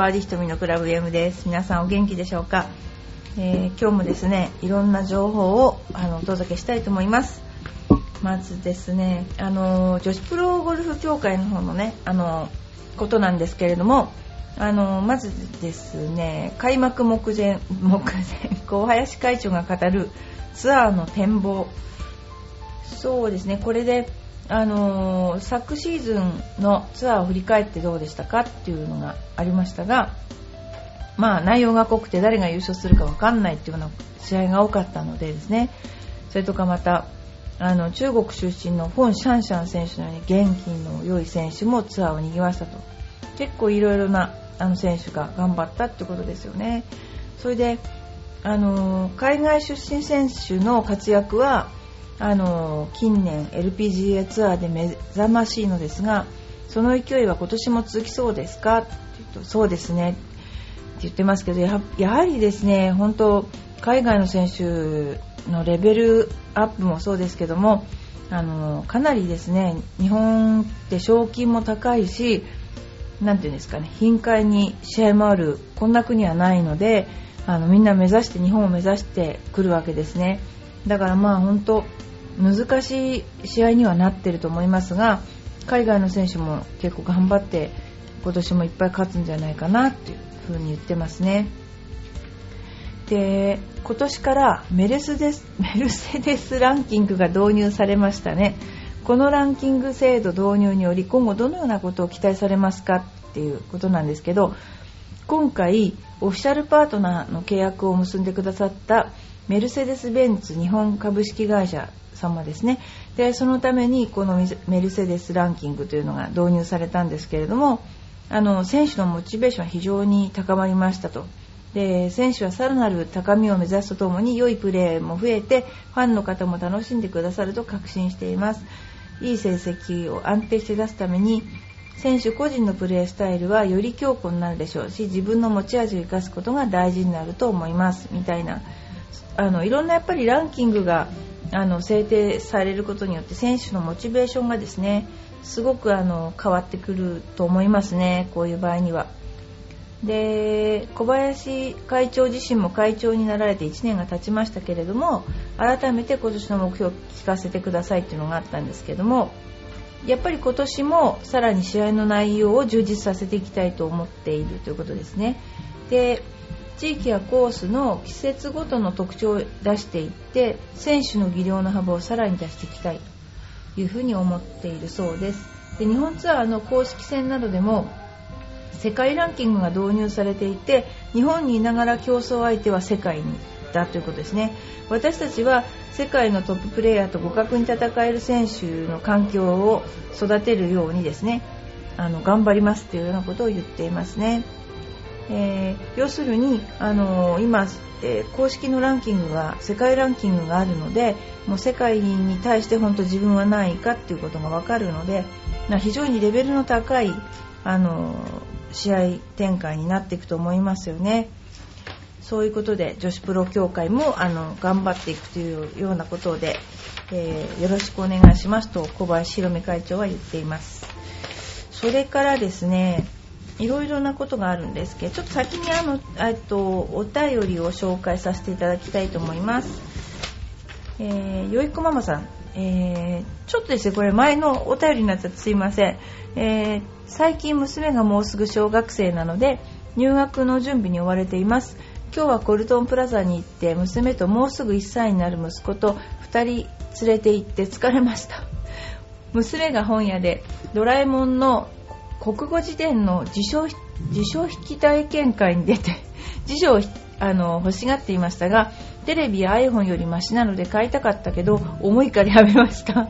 はいバーディ瞳のクラブ M です。皆さんお元気でしょうか、えー、今日もですねいろんな情報をあのお届けしたいと思います。まずですねあの女子プロゴルフ協会の方のねあのことなんですけれどもあのまずですね開幕目前目前小林会長が語るツアーの展望。そうですねこれであのー、昨シーズンのツアーを振り返ってどうでしたかっていうのがありましたが、まあ、内容が濃くて誰が優勝するか分かんないっていうような試合が多かったのでですね。それとかまたあの中国出身のフォン・シャンシャン選手のように元気の良い選手もツアーを賑わしたと。結構いろいろなあの選手が頑張ったってことですよね。それであの海外出身選手の活躍はあの近年 LPGA ツアーで目覚ましいのですがその勢いは今年も続きそうですか？って言うとそうですね。って言ってますけどやはりですね本当海外の選手のレベルアップもそうですけどもあのかなりですね日本って賞金も高いしなていうんですかね頻回に試合もあるこんな国はないのであのみんな目指して日本を目指してくるわけですね。だからまあ本当難しい試合にはなってると思いますが海外の選手も結構頑張って今年もいっぱい勝つんじゃないかなっていう風に言ってますね。で今年からメルセデス メルセデスランキングが導入されましたね。このランキング制度導入により今後どのようなことを期待されますかっていうことなんですけど今回オフィシャルパートナーの契約を結んでくださったメルセデス・ベンツ日本株式会社様ですね。でそのためにこのメルセデスランキングというのが導入されたんですけれどもあの選手のモチベーションは非常に高まりましたと。で選手はさらなる高みを目指すとともに良いプレーも増えてファンの方も楽しんでくださると確信しています。いい成績を安定して出すために選手個人のプレースタイルはより強固になるでしょうし自分の持ち味を生かすことが大事になると思います。みたいなあのいろんなやっぱりランキングがあの制定されることによって選手のモチベーションがですねすごくあの変わってくると思いますね、こういう場合には。で小林会長自身も会長になられて1年が経ちましたけれども改めて今年の目標を聞かせてくださいっていうのがあったんですけどもやっぱり今年もさらに試合の内容を充実させていきたいと思っているということですね。で地域やコースの季節ごとの特徴を出していって選手の技量の幅をさらに出していきたいというふうに思っているそうですで日本ツアーの公式戦などでも世界ランキングが導入されていて日本にいながら競争相手は世界にだということですね私たちは世界のトッププレーヤーと互角に戦える選手の環境を育てるようにですねあの頑張りますというようなことを言っていますね。えー、要するに、あのー、今、えー、公式のランキングが世界ランキングがあるのでもう世界に対して本当自分は何位かっていうことが分かるので非常にレベルの高い、あの試合展開になっていくと思いますよね。そういうことで女子プロ協会もあの頑張っていくというようなことで、えよろしくお願いしますと小林宏美会長は言っています。それからですねいろいろなことがあるんですけどちょっと先にあのえっとお便りを紹介させていただきたいと思います。えー、よいこママさん、えー、ちょっとですねこれ前のお便りになっちゃってすいません、えー、最近娘がもうすぐ小学生なので入学の準備に追われています。今日はコルトンプラザに行って娘ともうすぐ1歳になる息子と2人連れて行って疲れました。娘が本屋でドラえもんの国語辞典の辞書辞書引き体験会に出て 辞書をあの欲しがっていましたがテレビや iPhone よりマシなので買いたかったけど重いからやめました。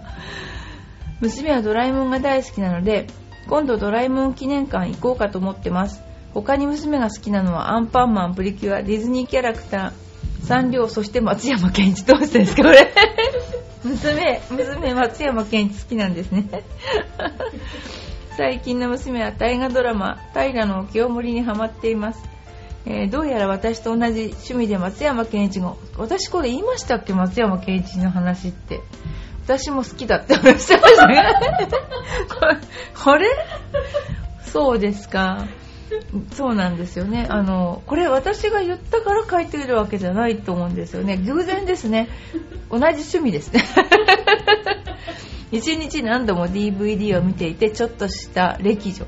娘はドラえもんが大好きなので今度ドラえもん記念館行こうかと思ってます。他に娘が好きなのはアンパンマンプリキュアディズニーキャラクターサンリオそして松山ケンイチ。どうしてですかこれ。娘娘松山ケンイチ好きなんですね。最近の娘は大河ドラマ「平の清盛」にハマっています、えー、どうやら私と同じ趣味で松山ケンイチが私これ言いましたっけ？松山ケンイチの話って。私も好きだって話してました。ねこれ？そうですか。そうなんですよね。あのこれ私が言ったから書いてるわけじゃないと思うんですよね。偶然ですね。同じ趣味ですね。一日何度も DVD を見ていてちょっとした歴女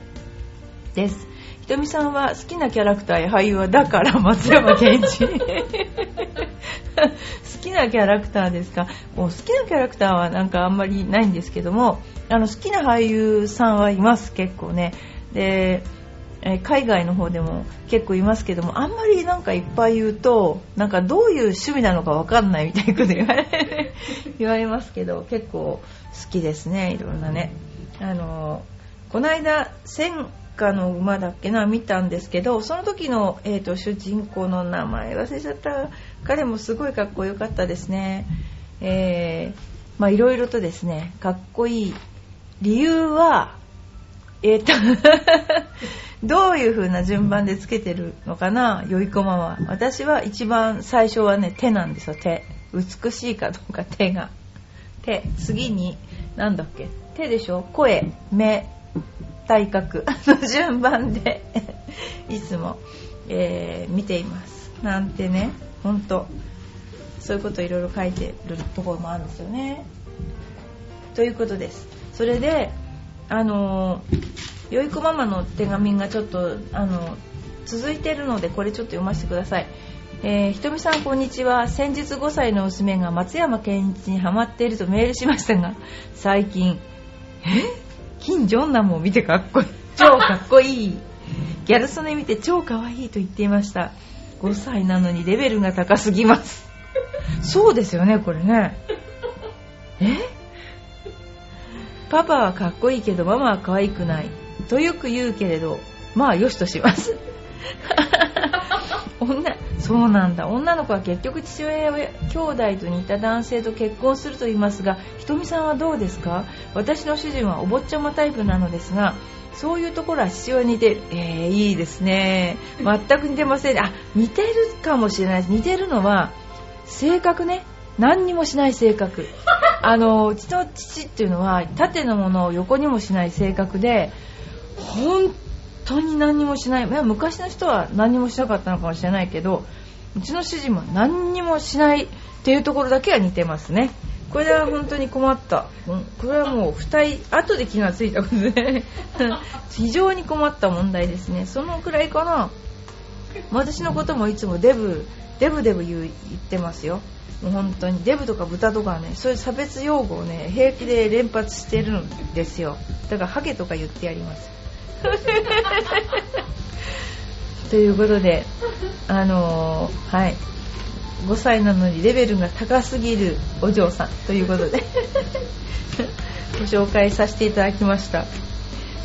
です。ひとみさんは好きなキャラクターや俳優はだから松山ケンジ。好きなキャラクターですか？もう好きなキャラクターはなんかあんまりないんですけどもあの好きな俳優さんはいます結構ね。でえ海外の方でも結構いますけどもあんまりなんかいっぱい言うとなんかどういう趣味なのかわかんないみたいなこと言われ 言われますけど結構好きですねいろんなね。あのこの間戦火の馬だっけな見たんですけどその時の、えーと、主人公の名前忘れちゃった彼もすごいかっこよかったですね。えー、まあいろいろとですねかっこいい理由はえっ、ー、とどういう風な順番でつけてるのかなよいこまは。私は一番最初はね手なんですよ手。美しいかどうか手が。手。次に何だっけ。手でしょ。声。目。体格。の順番で いつも、えー、見ています。なんてねほんと。そういうこといろいろ書いてるところもあるんですよね。ということです。それであのよいこママの手紙がちょっとあの続いてるのでこれちょっと読ませてください。えー、ひとみさんこんにちは。先日5歳の娘が松山ケンイチにハマっているとメールしましたが最近え？金正男も見てかっこいい。超かっこいい。ギャル曽根見て超かわいいと言っていました。5歳なのにレベルが高すぎます。そうですよねこれね。え？パパはかっこいいけどママは可愛くない。とよく言うけれどまあよしとします。女そうなんだ。女の子は結局父親や兄弟と似た男性と結婚すると言いますがひとみさんはどうですか？私の主人はお坊ちゃまタイプなのですがそういうところは父親に似てるえー、いいですね。全く似てません。あ似てるかもしれない似てるのは性格ね。何にもしない性格あのうちの父っていうのは縦のものを横にもしない性格で本当に何もしない。昔の人は何もしなかったのかもしれないけどうちの主人も何にもしないっていうところだけは似てますね。これは本当に困った、うんこれはもう2人後で気がついたことで 非常に困った問題ですね。そのくらいかな。私のこともいつもデブデブデブ言ってますよ。もう本当にデブとか豚とかねそういう差別用語をね平気で連発してるんですよ。だからハゲとか言ってやります。ということであのー、はい。5歳なのにレベルが高すぎるお嬢さん。ということで ご紹介させていただきました。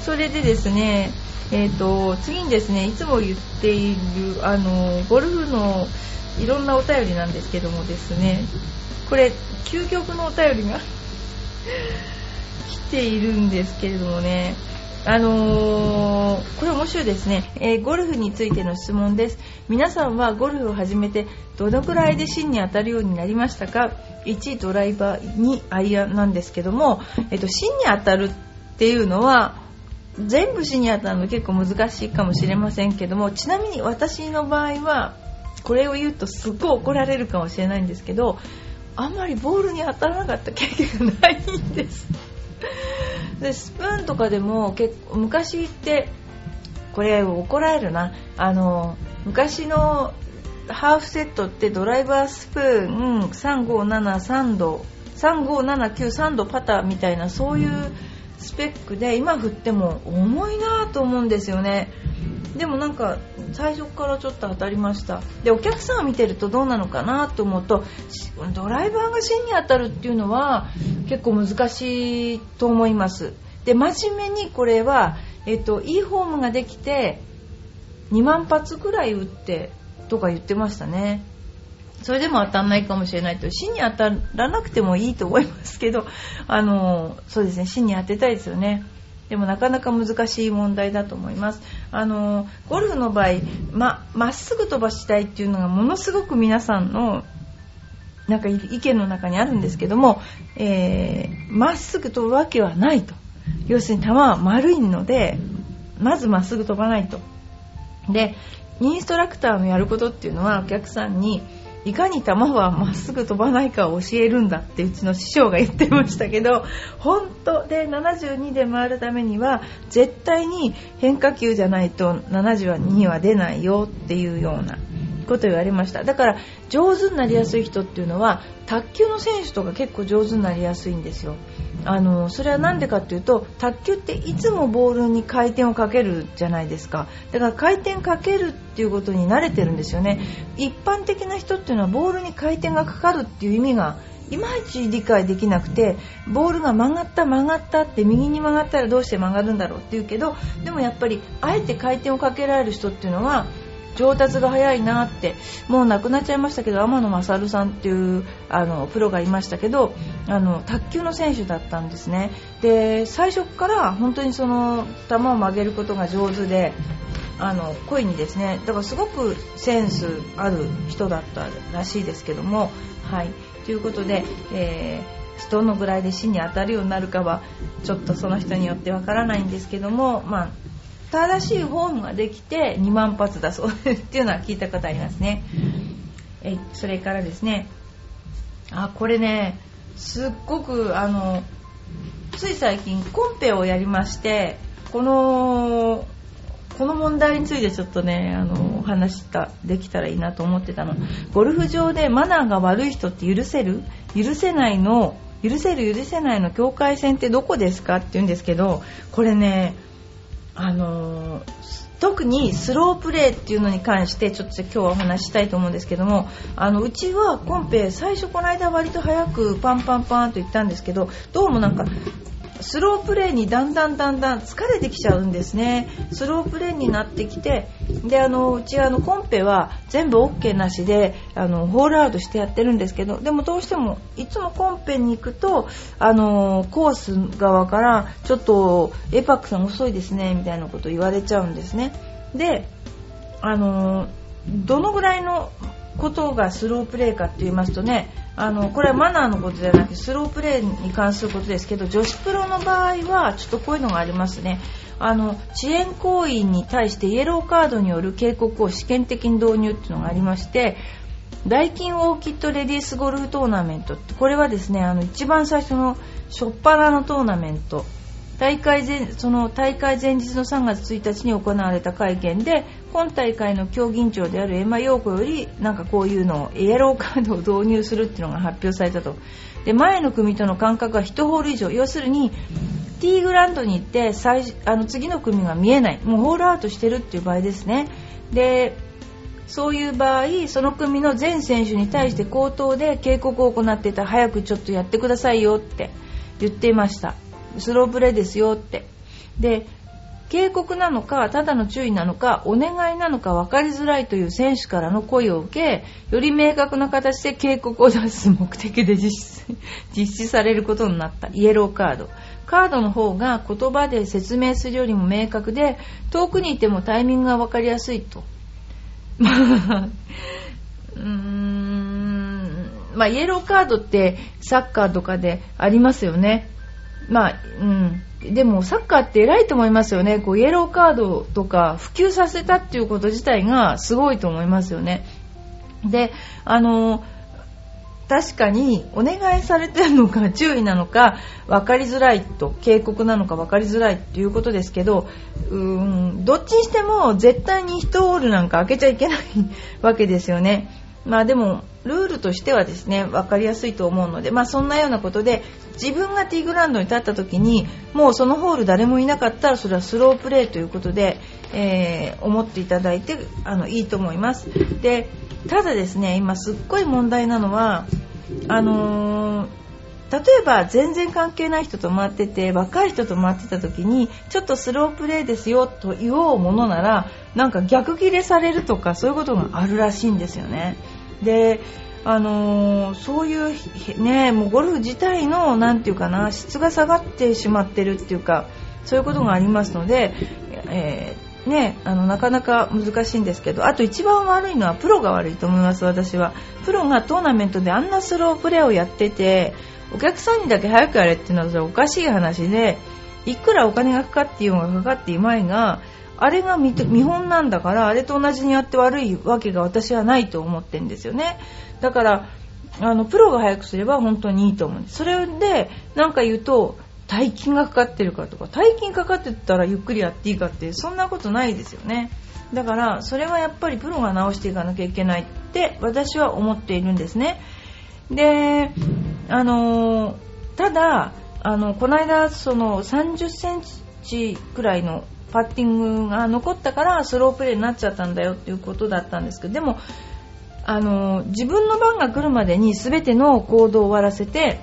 それでですねえーと、次にですねいつも言っているあのゴルフのいろんなお便りなんですけどもですねこれ究極のお便りが 来ているんですけれどもねあのー、これ面白いですね、えー、ゴルフについての質問です。皆さんはゴルフを始めてどのくらいで芯に当たるようになりましたか？1ドライバー2アイアンなんですけども、えっと、芯に当たるっていうのは全部芯に当たるの結構難しいかもしれませんけどもちなみに私の場合はこれを言うとすっごい怒られるかもしれないんですけどあんまりボールに当たらなかった経験がないんです。でスプーンとかでも結構昔ってこれ怒られるな。あの昔のハーフセットってドライバースプーン3573度35793度パターみたいなそういうスペックで今振っても重いなと思うんですよね。でもなんか最初からちょっと当たりました。でお客さんを見てるとどうなのかなと思うとドライバーが芯に当たるっていうのは結構難しいと思います。で真面目にこれは、えっと、いいフォームができて2万発ぐらい打ってとか言ってましたね。それでも当たんないかもしれないと。芯に当たらなくてもいいと思いますけどあのそうですね。芯に当てたいですよね。でもなかなか難しい問題だと思います。あのゴルフの場合まっすぐ飛ばしたいっていうのがものすごく皆さんのなんか意見の中にあるんですけどもま、えー、っすぐ飛ぶわけはないと。要するに球は丸いのでまずまっすぐ飛ばないと。でインストラクターのやることっていうのはお客さんにいかに球はまっすぐ飛ばないかを教えるんだってうちの師匠が言ってましたけど本当で72で回るためには絶対に変化球じゃないと72は出ないよっていうようなこと言われました。だから上手になりやすい人っていうのは卓球の選手とか結構上手になりやすいんですよ。あのそれは何でかっていうと卓球っていつもボールに回転をかけるじゃないですか。だから回転かけるっていうことに慣れてるんですよね。一般的な人っていうのはボールに回転がかかるっていう意味がいまいち理解できなくてボールが曲がった曲がったって右に曲がったらどうして曲がるんだろうっていうけどでもやっぱりあえて回転をかけられる人っていうのは上達が早いなってもう亡くなっちゃいましたけど天野勝さんっていうあのプロがいましたけどあの卓球の選手だったんですね。で最初から本当にその球を曲げることが上手であの恋にですねだからすごくセンスある人だったらしいですけどもはい。ということで、えー、どのぐらいで死に当たるようになるかはちょっとその人によってわからないんですけどもまあ正しいフォームができて2万発だそうですっていうのは聞いたことありますね。えそれからですね。あこれねすっごくあのつい最近コンペをやりましてこのこの問題についてちょっとねあのお話したできたらいいなと思ってたの。ゴルフ場でマナーが悪い人って許せる？許せないの許せる許せないの境界線ってどこですかって言うんですけどこれねあの特にスロープレーっていうのに関してちょっと今日はお話ししたいと思うんですけどもあのうちはコンペ最初この間割と早くパンパンパンと言ったんですけどどうもなんかスロープレーにだんだんだんだん疲れてきちゃうんですね。スロープレーになってきてであのうちあのコンペは全部 OK なしであのホールアウトしてやってるんですけどでもどうしてもいつもコンペに行くとあのコース側からちょっとエパックさん遅いですねみたいなこと言われちゃうんですね。であのどのぐらいのことがスロープレーかって言いますとねあのこれはマナーのことじゃなくてスロープレーに関することですけど女子プロの場合はちょっとこういうのがありますね。あの遅延行為に対してイエローカードによる警告を試験的に導入っていうのがありましてダイキンオーキッドレディースゴルフトーナメントこれはですねあの一番最初の初っ端のトーナメント。大会前その大会前日の3月1日に行われた会見で本大会の競技委員長であるエマ陽子よりなんかこういうのをイエローカードを導入するっていうのが発表されたと。で前の組との間隔は1ホール以上。要するにティーグラウンドに行って最あの次の組が見えない。もうホールアウトしてるっていう場合ですね。でそういう場合その組の全選手に対して口頭で警告を行っていた。早くちょっとやってくださいよって言っていました。スロープレーですよって。で警告なのかただの注意なのかお願いなのか分かりづらいという選手からの声を受けより明確な形で警告を出す目的で 実施されることになった。イエローカード。カードの方が言葉で説明するよりも明確で遠くにいてもタイミングが分かりやすいと。うーんまあイエローカードってサッカーとかでありますよね。まあ、うん。でもサッカーって偉いと思いますよね。こうイエローカードとか普及させたっていうこと自体がすごいと思いますよね。で、あの、確かにお願いされてるのか 注意なのか分かりづらいと警告なのか分かりづらいっていうことですけどうーんどっちにしても絶対に1ホールなんか開けちゃいけない わけですよね。まあでもルールとしてはですね分かりやすいと思うので、まあ、そんなようなことで自分がティーグラウンドに立った時にもうそのホール誰もいなかったらそれはスロープレーということで、えー、思っていただいてあのいいと思いますでただですね今すっごい問題なのはあのー例えば全然関係ない人と回ってて若い人と回ってた時にちょっとスロープレーですよと言おうものならなんか逆ギレされるとかそういうことがあるらしいんですよね。であのー、そういうねもうゴルフ自体の何て言うかな質が下がってしまってるっていうかそういうことがありますので、えー、ね、あのなかなか難しいんですけどあと一番悪いのはプロが悪いと思います私は。プロがトーナメントであんなスロープレーをやっててお客さんにだけ早くやれっていうのはそれおかしい話でいくらお金がかかっていようがかかっていまいがあれが見本なんだからあれと同じにやって悪いわけが私はないと思ってるんですよね。だからあのプロが早くすれば本当にいいと思うそれで何か言うと大金がかかってるかとか大金かかってたらゆっくりやっていいかってそんなことないですよね。だからそれはやっぱりプロが直していかなきゃいけないって私は思っているんですね。であのただあのこの間その30センチくらいのパッティングが残ったからスロープレーになっちゃったんだよっていうことだったんですけどでもあの自分の番が来るまでに全ての行動を終わらせて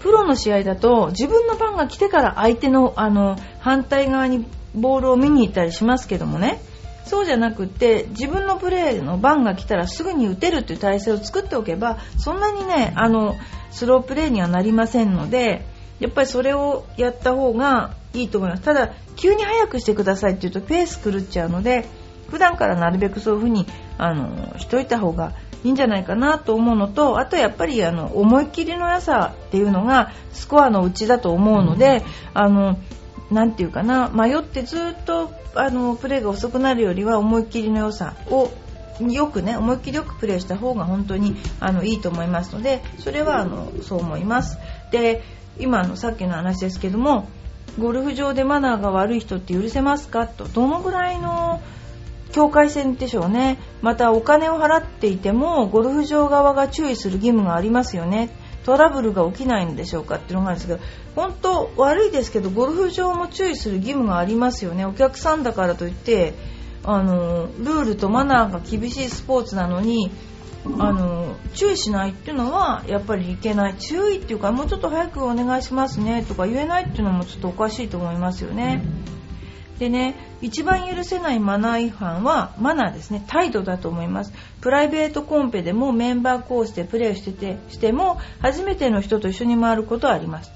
プロの試合だと自分の番が来てから相手のあの反対側にボールを見に行ったりしますけどもね。そうじゃなくって自分のプレーの番が来たらすぐに打てるっていう体制を作っておけばそんなにねあのスロープレーにはなりませんのでやっぱりそれをやった方がいいと思います。ただ急に速くしてくださいって言うとペース狂っちゃうので普段からなるべくそういう風にあのしといた方がいいんじゃないかなと思うのとあとやっぱりあの思い切りの良さっていうのがスコアのうちだと思うのであのなていうかな迷ってずっとあのプレーが遅くなるよりは思い切りの良さをよくね思いっきりよくプレーした方が本当にあのいいと思いますのでそれはあのそう思います。で今のさっきの話ですけどもゴルフ場でマナーが悪い人って許せますかと。どのぐらいの境界線でしょうね。またお金を払っていてもゴルフ場側が注意する義務がありますよね。トラブルが起きないんでしょうかっていうのがあるんですけど本当悪いですけどゴルフ場も注意する義務がありますよね。お客さんだからといってあのルールとマナーが厳しいスポーツなのにあの注意しないっていうのはやっぱりいけない。注意っていうかもうちょっと早くお願いしますねとか言えないっていうのもちょっとおかしいと思いますよね。でね一番許せないマナー違反はマナーですね。態度だと思います。プライベートコンペでもメンバーコースでプレーしててしても初めての人と一緒に回ることはあります。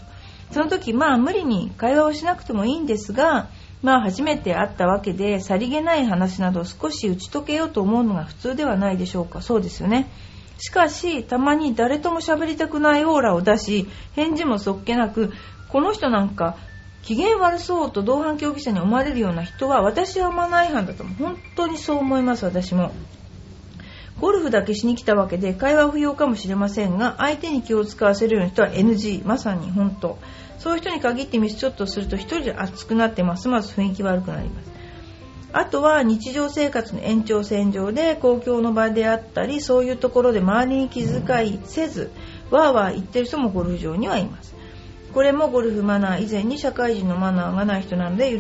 その時まあ無理に会話をしなくてもいいんですがまあ初めて会ったわけでさりげない話など少し打ち解けようと思うのが普通ではないでしょうか。そうですよね。しかしたまに誰とも喋りたくないオーラを出し返事もそっけなくこの人なんか機嫌悪そうと同伴競技者に思われるような人は私はマナー違反だと本当にそう思います私も。ゴルフだけしに来たわけで会話不要かもしれませんが相手に気を使わせるような人は NG まさに本当。そういう人に限ってミスショットすると1人で熱くなってますます雰囲気悪くなります。あとは日常生活の延長線上で公共の場であったりそういうところで周りに気遣いせずわーわー言ってる人もゴルフ場にはいます。これもゴルフマナー以前に社会人のマナーがない人なので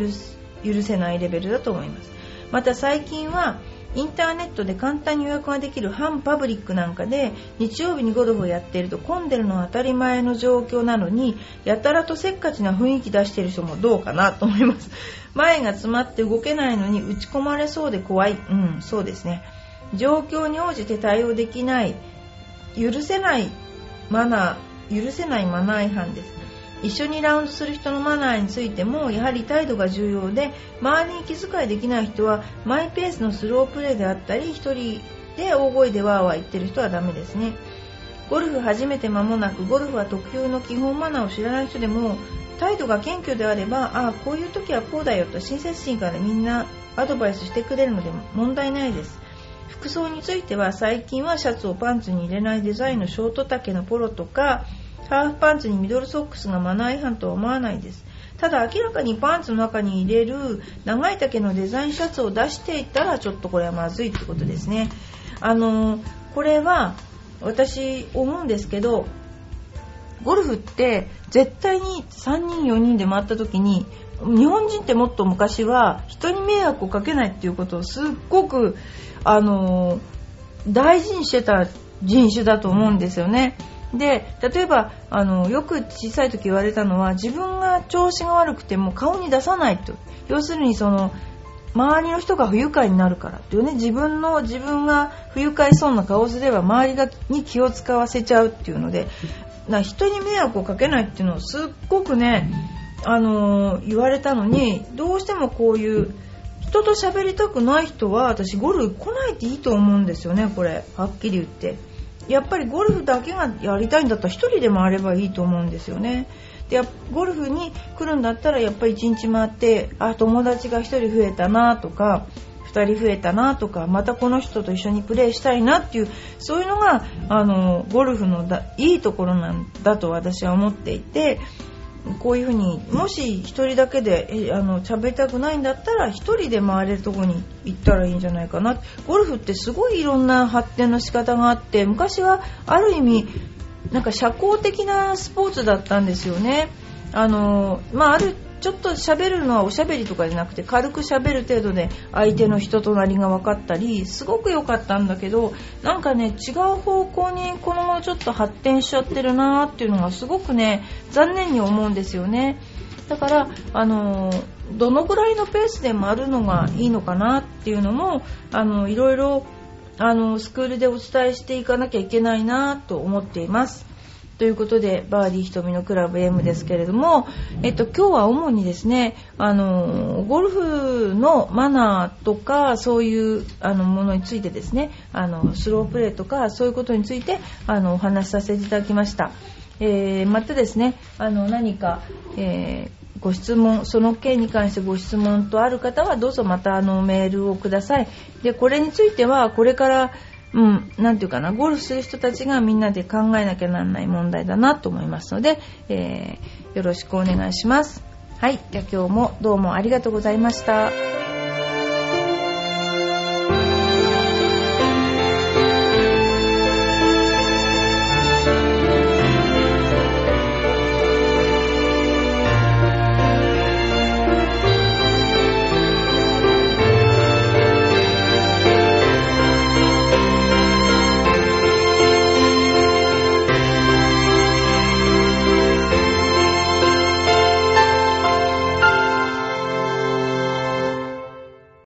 許せないレベルだと思います。また最近はインターネットで簡単に予約ができる反パブリックなんかで日曜日にゴルフをやっていると混んでるのは当たり前の状況なのにやたらとせっかちな雰囲気出している人もどうかなと思います。前が詰まって動けないのに打ち込まれそうで怖い。うんそうですね。状況に応じて対応できない許せないマナー許せないマナー違反です。一緒にラウンドする人のマナーについてもやはり態度が重要で周りに気遣いできない人はマイペースのスロープレーであったり1人で大声でワーワー言ってる人はダメですね。ゴルフ始めて間もなくゴルフは特有の基本マナーを知らない人でも態度が謙虚であればああこういう時はこうだよと親切心からみんなアドバイスしてくれるので問題ないです。服装については最近はシャツをパンツに入れないデザインのショート丈のポロとかハーフパンツにミドルソックスがマナー違反とは思わないですただ明らかにパンツの中に入れる長い丈のデザインシャツを出していたらちょっとこれはまずいってことですねあのこれは私思うんですけどゴルフって絶対に3人4人で回った時に日本人ってもっと昔は人に迷惑をかけないっていうことをすっごくあの大事にしてた人種だと思うんですよね。で例えばあのよく小さい時言われたのは自分が調子が悪くても顔に出さないと。要するにその周りの人が不愉快になるからっていうね自分の自分が不愉快そうな顔をすれば周りがに気を使わせちゃうっていうのでな人に迷惑をかけないっていうのをすっごくねあのー、言われたのにどうしてもこういう人と喋りたくない人は私ゴルフ来ないでいいと思うんですよねこれ。はっきり言って。やっぱりゴルフだけがやりたいんだったら1人で回ればいいと思うんですよね。でゴルフに来るんだったらやっぱり1日回ってあ友達が1人増えたなとか2人増えたなとかまたこの人と一緒にプレーしたいなっていうそういうのがあのゴルフのだいいところなんだと私は思っていてこういうふうにもし1人だけであの喋りたくないんだったら1人で回れるとこに行ったらいいんじゃないかなゴルフってすごいいろんな発展の仕方があって昔はある意味なんか社交的なスポーツだったんですよね。あのまあ、あるちょっと喋るのはおしゃべりとかじゃなくて軽く喋る程度で相手の人となりが分かったりすごく良かったんだけどなんかね違う方向にこのままちょっと発展しちゃってるなーっていうのがすごくね残念に思うんですよねだからあのどのぐらいのペースで回るのがいいのかなっていうのもあのいろいろあのスクールでお伝えしていかなきゃいけないなと思っています。ということで、バーディー瞳のクラブ M ですけれども、えっと、今日は主にですね、あの、ゴルフのマナーとか、そういう、あの、ものについてですね、あの、スロープレーとか、そういうことについて、あの、お話しさせていただきました。えー、またですね、あの、何か、えーご質問、その件に関してご質問とある方はどうぞまたあのメールをください。で、これについてはこれからうん、なんていうかな、ゴルフする人たちがみんなで考えなきゃならない問題だなと思いますので、えー、よろしくお願いします。はい、じゃあ今日もどうもありがとうございました。